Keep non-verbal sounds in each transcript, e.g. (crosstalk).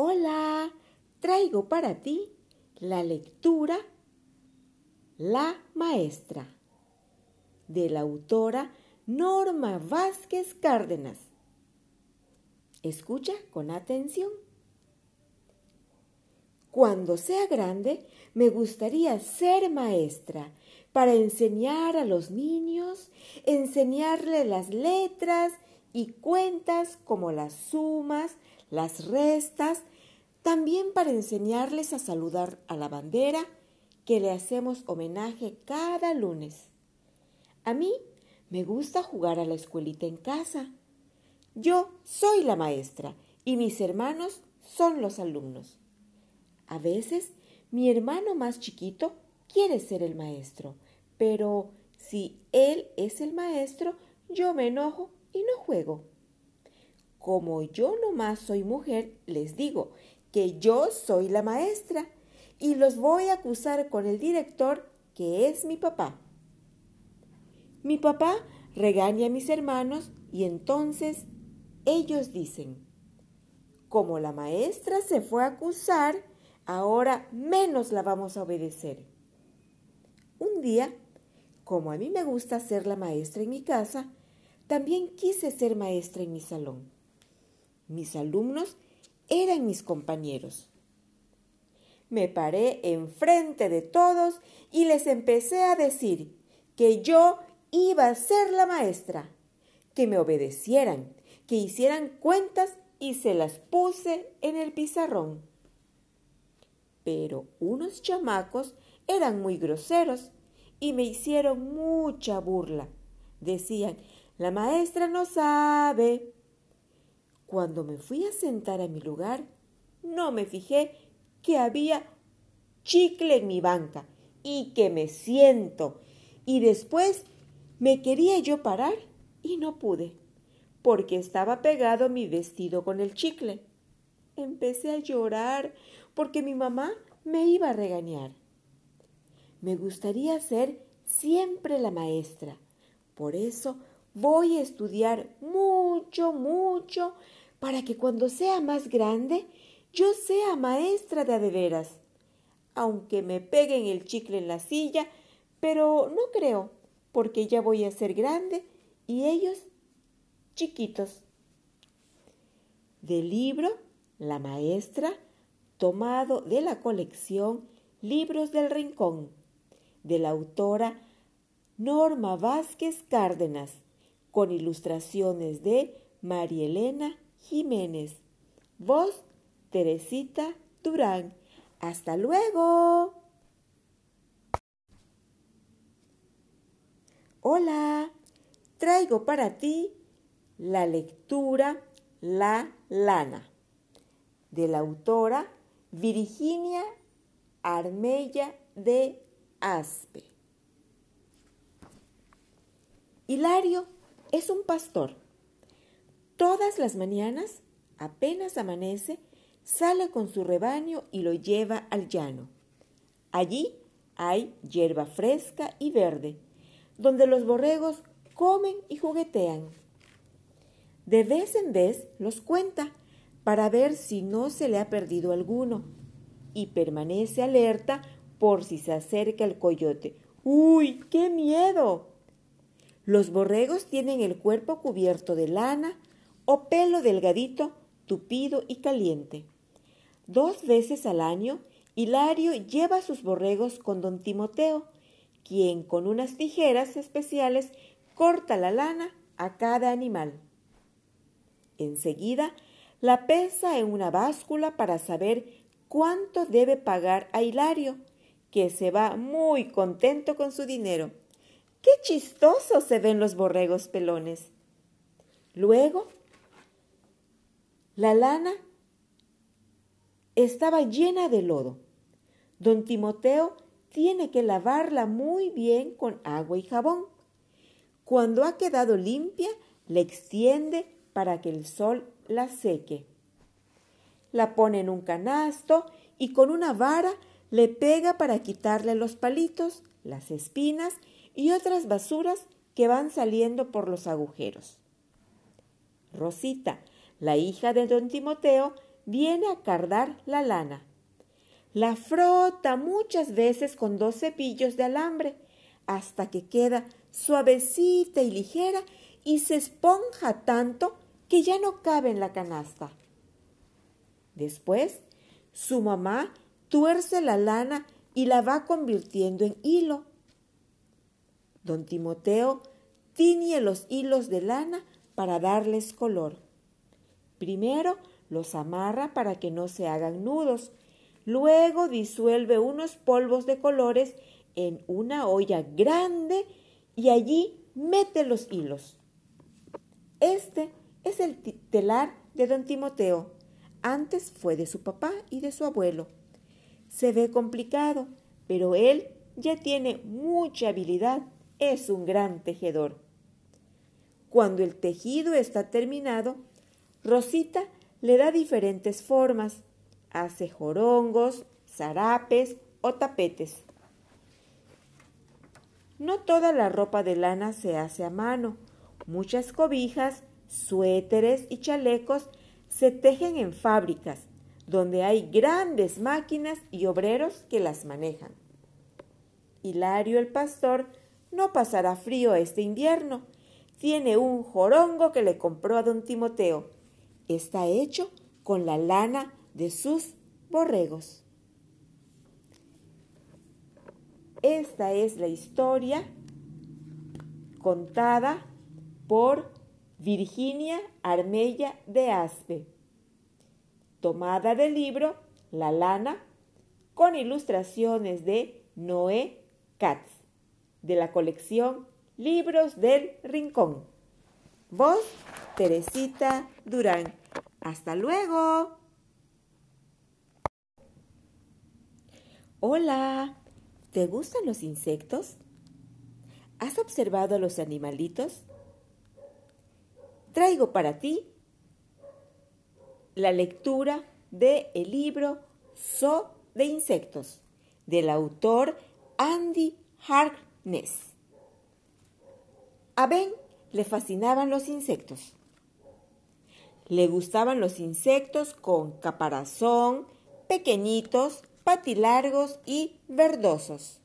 Hola, traigo para ti la lectura La Maestra de la autora Norma Vázquez Cárdenas. Escucha con atención. Cuando sea grande, me gustaría ser maestra para enseñar a los niños, enseñarles las letras y cuentas como las sumas, las restas, también para enseñarles a saludar a la bandera que le hacemos homenaje cada lunes. A mí me gusta jugar a la escuelita en casa. Yo soy la maestra y mis hermanos son los alumnos. A veces mi hermano más chiquito quiere ser el maestro, pero si él es el maestro, yo me enojo y no juego. Como yo nomás soy mujer, les digo que yo soy la maestra y los voy a acusar con el director que es mi papá. Mi papá regaña a mis hermanos y entonces ellos dicen, como la maestra se fue a acusar, ahora menos la vamos a obedecer. Un día, como a mí me gusta ser la maestra en mi casa, también quise ser maestra en mi salón. Mis alumnos eran mis compañeros. Me paré enfrente de todos y les empecé a decir que yo iba a ser la maestra, que me obedecieran, que hicieran cuentas y se las puse en el pizarrón. Pero unos chamacos eran muy groseros y me hicieron mucha burla. Decían, la maestra no sabe. Cuando me fui a sentar a mi lugar, no me fijé que había chicle en mi banca y que me siento. Y después me quería yo parar y no pude, porque estaba pegado mi vestido con el chicle. Empecé a llorar porque mi mamá me iba a regañar. Me gustaría ser siempre la maestra. Por eso voy a estudiar mucho, mucho, para que cuando sea más grande yo sea maestra de adeveras. Aunque me peguen el chicle en la silla, pero no creo, porque ya voy a ser grande y ellos chiquitos. Del libro La Maestra, tomado de la colección Libros del Rincón, de la autora Norma Vázquez Cárdenas, con ilustraciones de María Elena Jiménez. Voz Teresita Durán. Hasta luego. Hola, traigo para ti la lectura La Lana de la autora Virginia Armella de Aspe. Hilario es un pastor. Todas las mañanas, apenas amanece, sale con su rebaño y lo lleva al llano. Allí hay hierba fresca y verde donde los borregos comen y juguetean. De vez en vez los cuenta para ver si no se le ha perdido alguno y permanece alerta por si se acerca el coyote. ¡Uy, qué miedo! Los borregos tienen el cuerpo cubierto de lana o pelo delgadito, tupido y caliente. Dos veces al año, Hilario lleva sus borregos con don Timoteo, quien con unas tijeras especiales corta la lana a cada animal. Enseguida la pesa en una báscula para saber cuánto debe pagar a Hilario, que se va muy contento con su dinero. ¡Qué chistosos se ven los borregos pelones! Luego, la lana estaba llena de lodo. Don Timoteo tiene que lavarla muy bien con agua y jabón. Cuando ha quedado limpia, la extiende para que el sol la seque. La pone en un canasto y con una vara le pega para quitarle los palitos, las espinas y otras basuras que van saliendo por los agujeros. Rosita, la hija de don Timoteo, viene a cardar la lana. La frota muchas veces con dos cepillos de alambre hasta que queda suavecita y ligera y se esponja tanto que ya no cabe en la canasta. Después, su mamá tuerce la lana y la va convirtiendo en hilo. Don Timoteo tiñe los hilos de lana para darles color. Primero los amarra para que no se hagan nudos. Luego disuelve unos polvos de colores en una olla grande y allí mete los hilos. Este es el telar de don Timoteo. Antes fue de su papá y de su abuelo. Se ve complicado, pero él ya tiene mucha habilidad. Es un gran tejedor. Cuando el tejido está terminado, Rosita le da diferentes formas. Hace jorongos, zarapes o tapetes. No toda la ropa de lana se hace a mano. Muchas cobijas, suéteres y chalecos se tejen en fábricas, donde hay grandes máquinas y obreros que las manejan. Hilario el pastor no pasará frío este invierno. Tiene un jorongo que le compró a don Timoteo. Está hecho con la lana de sus borregos. Esta es la historia contada por Virginia Armella de Aspe, tomada del libro La lana, con ilustraciones de Noé Katz, de la colección Libros del Rincón. Voz Teresita Durán. Hasta luego. Hola, ¿te gustan los insectos? ¿Has observado a los animalitos? Traigo para ti la lectura del el libro So de Insectos, del autor Andy A Ben le fascinaban los insectos. Le gustaban los insectos con caparazón, pequeñitos, patilargos y verdosos.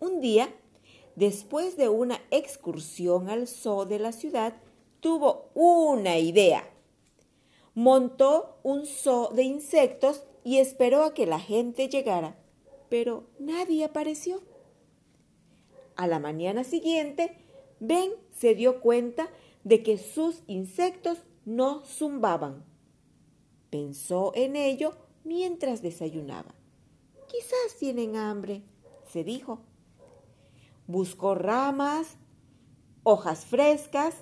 Un día, después de una excursión al zoo de la ciudad, tuvo una idea. Montó un zoo de insectos y esperó a que la gente llegara, pero nadie apareció. A la mañana siguiente, Ben se dio cuenta de que sus insectos no zumbaban. Pensó en ello mientras desayunaba. Quizás tienen hambre, se dijo. Buscó ramas, hojas frescas,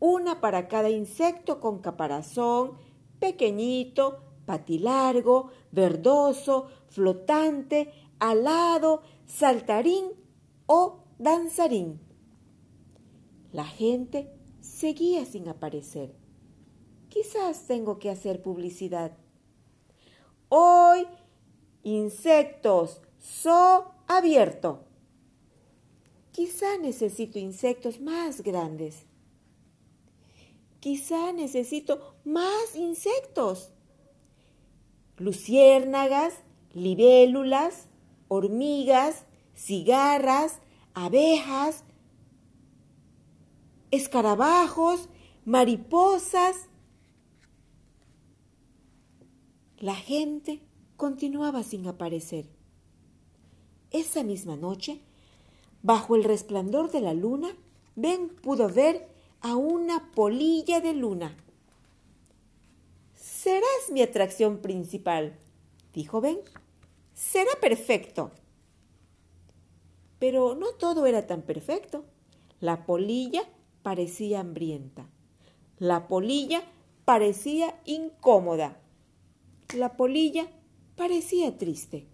una para cada insecto con caparazón, pequeñito, patilargo, verdoso, flotante, alado, saltarín o danzarín. La gente seguía sin aparecer. Quizás tengo que hacer publicidad. Hoy, insectos, so abierto. Quizá necesito insectos más grandes. Quizá necesito más insectos. Luciérnagas, libélulas, hormigas, cigarras, abejas, escarabajos, mariposas. La gente continuaba sin aparecer. Esa misma noche, bajo el resplandor de la luna, Ben pudo ver a una polilla de luna. Serás mi atracción principal, dijo Ben. Será perfecto. Pero no todo era tan perfecto. La polilla parecía hambrienta. La polilla parecía incómoda. La polilla parecía triste.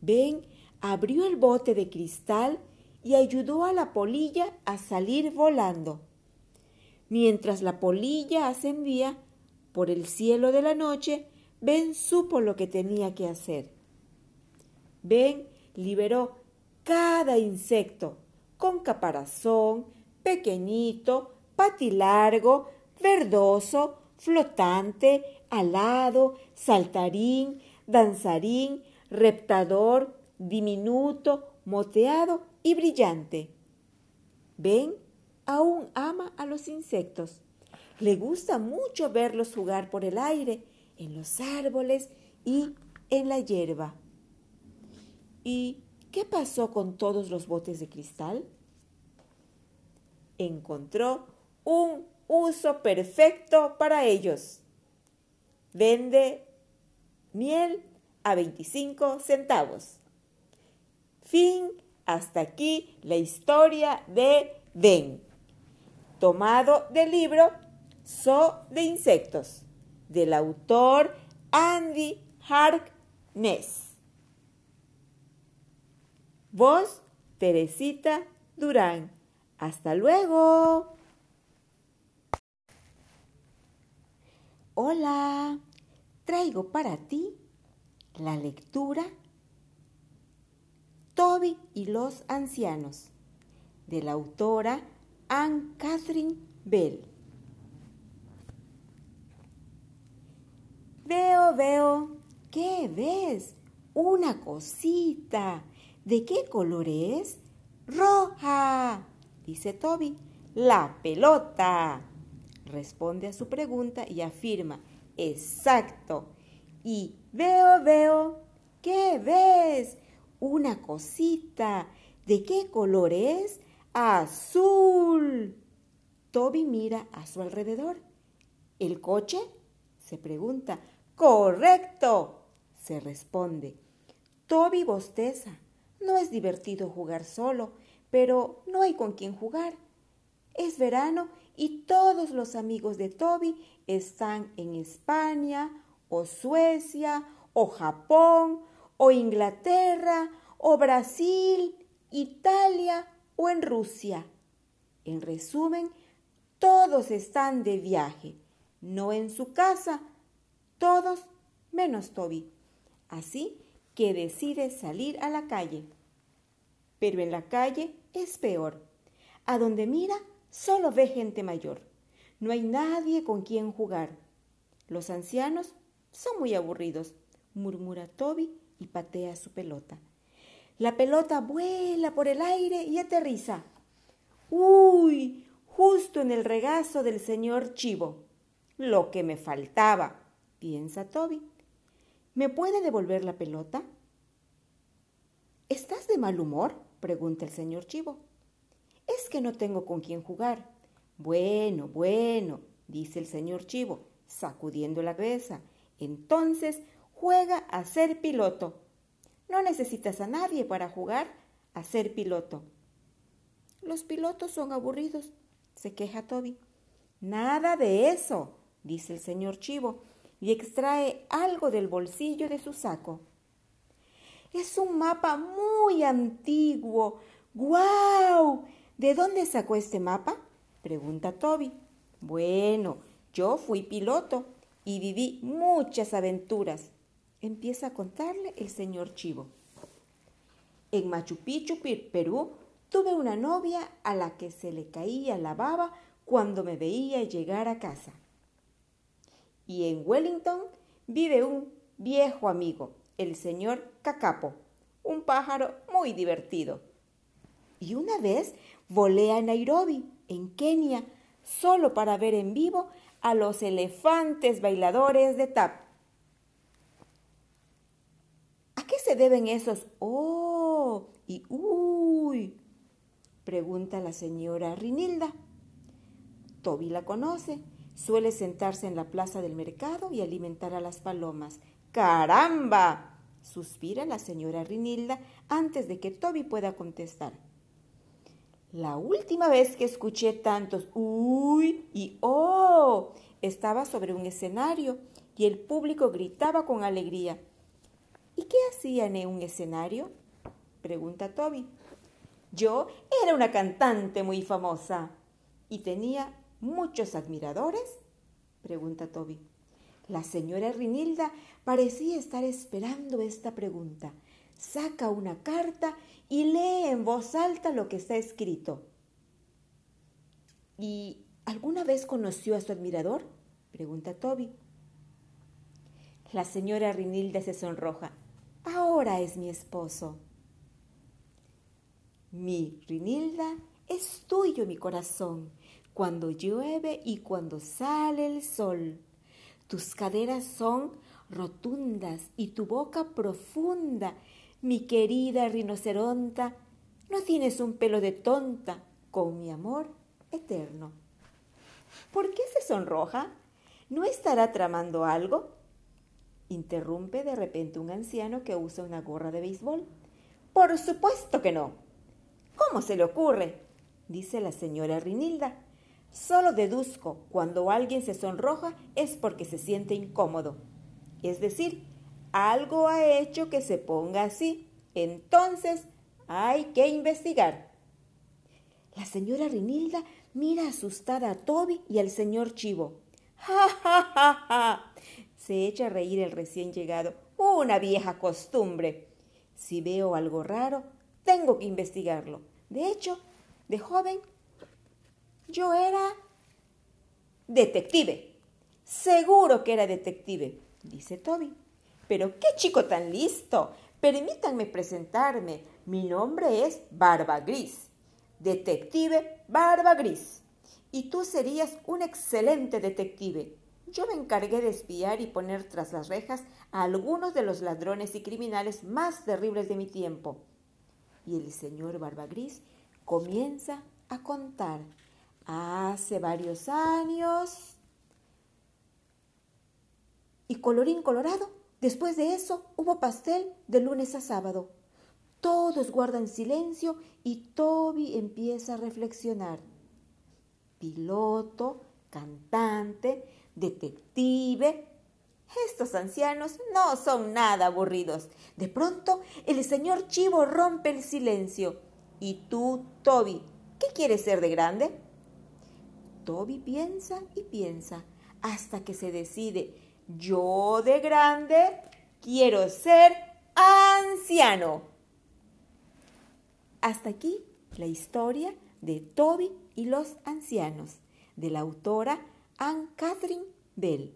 Ben abrió el bote de cristal y ayudó a la polilla a salir volando. Mientras la polilla ascendía por el cielo de la noche, Ben supo lo que tenía que hacer. Ben liberó cada insecto con caparazón, pequeñito, patilargo, verdoso, flotante, alado, saltarín, danzarín, reptador, diminuto, moteado y brillante. ¿Ven? Aún ama a los insectos. Le gusta mucho verlos jugar por el aire, en los árboles y en la hierba. ¿Y qué pasó con todos los botes de cristal? Encontró un uso perfecto para ellos. Vende miel a 25 centavos. Fin, hasta aquí la historia de Ben, tomado del libro So de Insectos, del autor Andy Harkness. Voz Teresita Durán. Hasta luego. Hola, traigo para ti la lectura Toby y los ancianos de la autora Anne Catherine Bell. Veo, veo, ¿qué ves? Una cosita. ¿De qué color es? Roja, dice Toby. La pelota. Responde a su pregunta y afirma, exacto. Y veo, veo, ¿qué ves? Una cosita. ¿De qué color es? Azul. Toby mira a su alrededor. ¿El coche? se pregunta. Correcto, se responde. Toby bosteza. No es divertido jugar solo, pero no hay con quien jugar. Es verano y todos los amigos de Toby están en España o Suecia o Japón o Inglaterra o Brasil, Italia o en Rusia. En resumen, todos están de viaje, no en su casa, todos menos Toby. Así que decide salir a la calle. Pero en la calle es peor. A donde mira Solo ve gente mayor. No hay nadie con quien jugar. Los ancianos son muy aburridos, murmura Toby y patea su pelota. La pelota vuela por el aire y aterriza. ¡Uy! Justo en el regazo del señor Chivo. Lo que me faltaba, piensa Toby. ¿Me puede devolver la pelota? ¿Estás de mal humor? pregunta el señor Chivo. Es que no tengo con quién jugar. Bueno, bueno, dice el señor Chivo, sacudiendo la cabeza. Entonces juega a ser piloto. No necesitas a nadie para jugar a ser piloto. Los pilotos son aburridos, se queja Toby. Nada de eso, dice el señor Chivo, y extrae algo del bolsillo de su saco. Es un mapa muy antiguo. ¡Guau! ¿De dónde sacó este mapa? pregunta Toby. Bueno, yo fui piloto y viví muchas aventuras. Empieza a contarle el señor Chivo. En Machu Picchu, Perú, tuve una novia a la que se le caía la baba cuando me veía llegar a casa. Y en Wellington vive un viejo amigo, el señor Cacapo, un pájaro muy divertido. Y una vez volé a Nairobi, en Kenia, solo para ver en vivo a los elefantes bailadores de tap. ¿A qué se deben esos oh y uy? pregunta la señora Rinilda. Toby la conoce. Suele sentarse en la plaza del mercado y alimentar a las palomas. ¡Caramba! suspira la señora Rinilda antes de que Toby pueda contestar. La última vez que escuché tantos uy y oh estaba sobre un escenario y el público gritaba con alegría. ¿Y qué hacían en un escenario? pregunta Toby. Yo era una cantante muy famosa y tenía muchos admiradores, pregunta Toby. La señora Rinilda parecía estar esperando esta pregunta saca una carta y lee en voz alta lo que está escrito. ¿Y alguna vez conoció a su admirador? pregunta Toby. La señora Rinilda se sonroja. Ahora es mi esposo. Mi Rinilda es tuyo mi corazón, cuando llueve y cuando sale el sol. Tus caderas son rotundas y tu boca profunda, mi querida rinoceronta, no tienes un pelo de tonta con mi amor eterno. ¿Por qué se sonroja? ¿No estará tramando algo? Interrumpe de repente un anciano que usa una gorra de béisbol. Por supuesto que no. ¿Cómo se le ocurre? dice la señora Rinilda. Solo deduzco, cuando alguien se sonroja es porque se siente incómodo. Es decir, algo ha hecho que se ponga así. Entonces, hay que investigar. La señora Rinilda mira asustada a Toby y al señor Chivo. (laughs) ¡Ja, ja, ja, ja! Se echa a reír el recién llegado. Una vieja costumbre. Si veo algo raro, tengo que investigarlo. De hecho, de joven, yo era detective. Seguro que era detective, dice Toby. Pero qué chico tan listo. Permítanme presentarme. Mi nombre es Barba Gris. Detective Barba Gris. Y tú serías un excelente detective. Yo me encargué de espiar y poner tras las rejas a algunos de los ladrones y criminales más terribles de mi tiempo. Y el señor Barba Gris comienza a contar. Hace varios años. Y colorín colorado, después de eso hubo pastel de lunes a sábado. Todos guardan silencio y Toby empieza a reflexionar. Piloto, cantante, detective. Estos ancianos no son nada aburridos. De pronto, el señor Chivo rompe el silencio. ¿Y tú, Toby, qué quieres ser de grande? Toby piensa y piensa hasta que se decide. Yo de grande quiero ser anciano. Hasta aquí la historia de Toby y los ancianos, de la autora Anne Catherine Bell.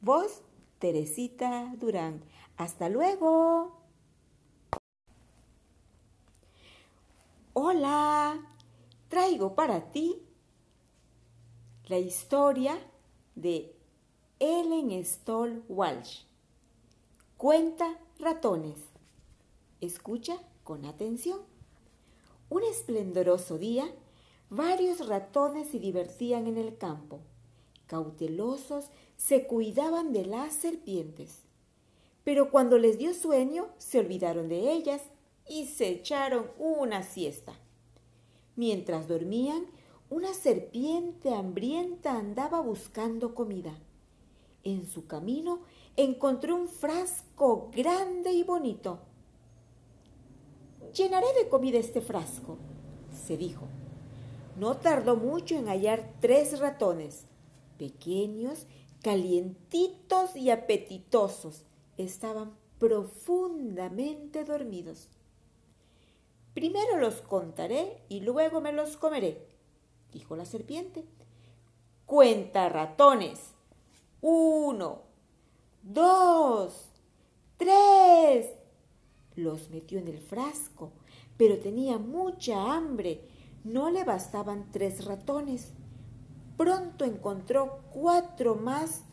Voz, Teresita Durán. Hasta luego. Hola, traigo para ti la historia de Ellen Stoll Walsh. Cuenta ratones. Escucha con atención. Un esplendoroso día, varios ratones se divertían en el campo. Cautelosos, se cuidaban de las serpientes. Pero cuando les dio sueño, se olvidaron de ellas y se echaron una siesta. Mientras dormían, una serpiente hambrienta andaba buscando comida. En su camino encontró un frasco grande y bonito Llenaré de comida este frasco, se dijo. No tardó mucho en hallar tres ratones, pequeños, calientitos y apetitosos. Estaban profundamente dormidos. Primero los contaré y luego me los comeré, dijo la serpiente. Cuenta ratones. Uno, dos, tres, los metió en el frasco, pero tenía mucha hambre. No le bastaban tres ratones. Pronto encontró cuatro más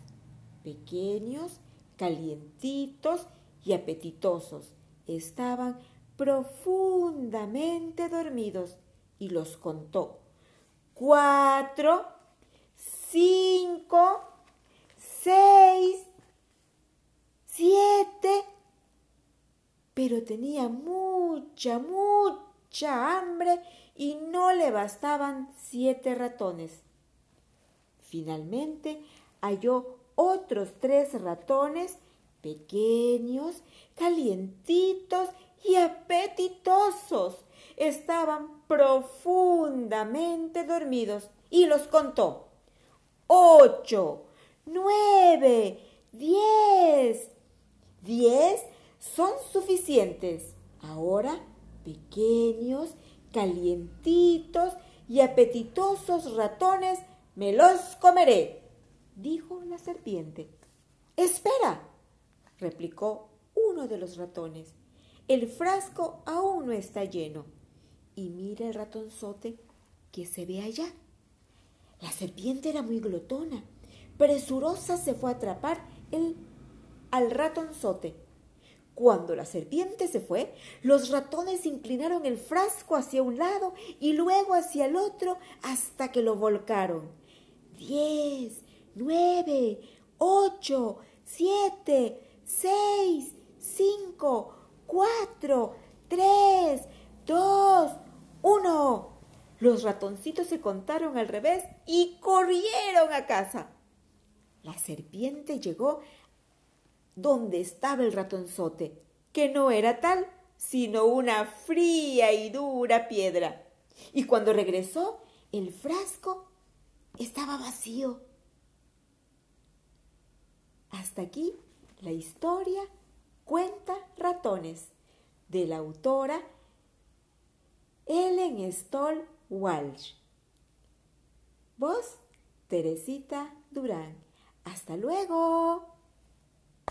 pequeños, calientitos y apetitosos. Estaban profundamente dormidos y los contó. Cuatro, cinco, seis, siete, pero tenía mucha, mucha hambre y no le bastaban siete ratones. Finalmente halló otros tres ratones pequeños, calientitos y apetitosos. Estaban profundamente dormidos y los contó. Ocho, nueve, diez. Diez son suficientes. Ahora, pequeños, calientitos y apetitosos ratones, me los comeré, dijo la serpiente. Espera, replicó uno de los ratones. El frasco aún no está lleno. Y mira el ratonzote que se ve allá. La serpiente era muy glotona. Presurosa se fue a atrapar el, al ratonzote. Cuando la serpiente se fue, los ratones inclinaron el frasco hacia un lado y luego hacia el otro hasta que lo volcaron. Diez, nueve, ocho, siete, seis, cinco, cuatro, tres. Los ratoncitos se contaron al revés y corrieron a casa. La serpiente llegó donde estaba el ratonzote, que no era tal, sino una fría y dura piedra. Y cuando regresó, el frasco estaba vacío. Hasta aquí la historia Cuenta ratones de la autora Ellen Stoll Walsh. Voz Teresita Durán. Hasta luego.